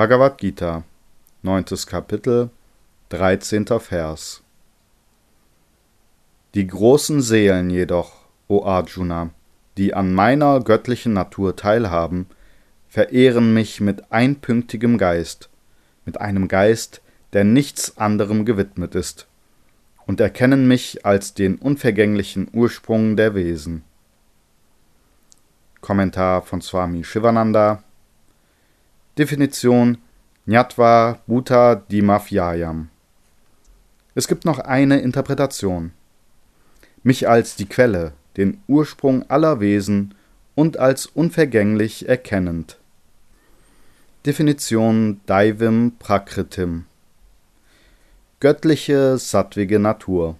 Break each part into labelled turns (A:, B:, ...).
A: Bhagavad Gita, 9. Kapitel, 13. Vers. Die großen Seelen jedoch, o Arjuna, die an meiner göttlichen Natur teilhaben, verehren mich mit einpünktigem Geist, mit einem Geist, der nichts anderem gewidmet ist, und erkennen mich als den unvergänglichen Ursprung der Wesen. Kommentar von Swami Shivananda Definition Nyatva Bhuta Dimafyayam Es gibt noch eine Interpretation. Mich als die Quelle, den Ursprung aller Wesen und als unvergänglich erkennend. Definition Daivim Prakritim Göttliche, sattwige Natur.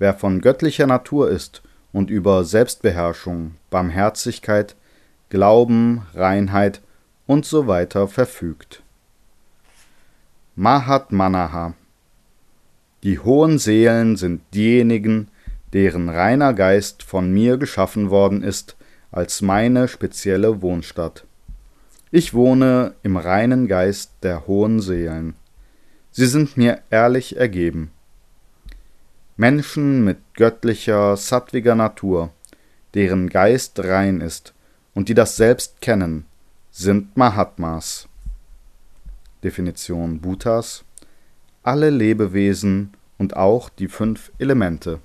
A: Wer von göttlicher Natur ist und über Selbstbeherrschung, Barmherzigkeit, Glauben, Reinheit und so weiter verfügt. Mahatmanaha Die hohen Seelen sind diejenigen, deren reiner Geist von mir geschaffen worden ist als meine spezielle Wohnstatt. Ich wohne im reinen Geist der hohen Seelen. Sie sind mir ehrlich ergeben. Menschen mit göttlicher, sattwiger Natur, deren Geist rein ist und die das Selbst kennen, sind Mahatmas. Definition Bhutas alle Lebewesen und auch die fünf Elemente.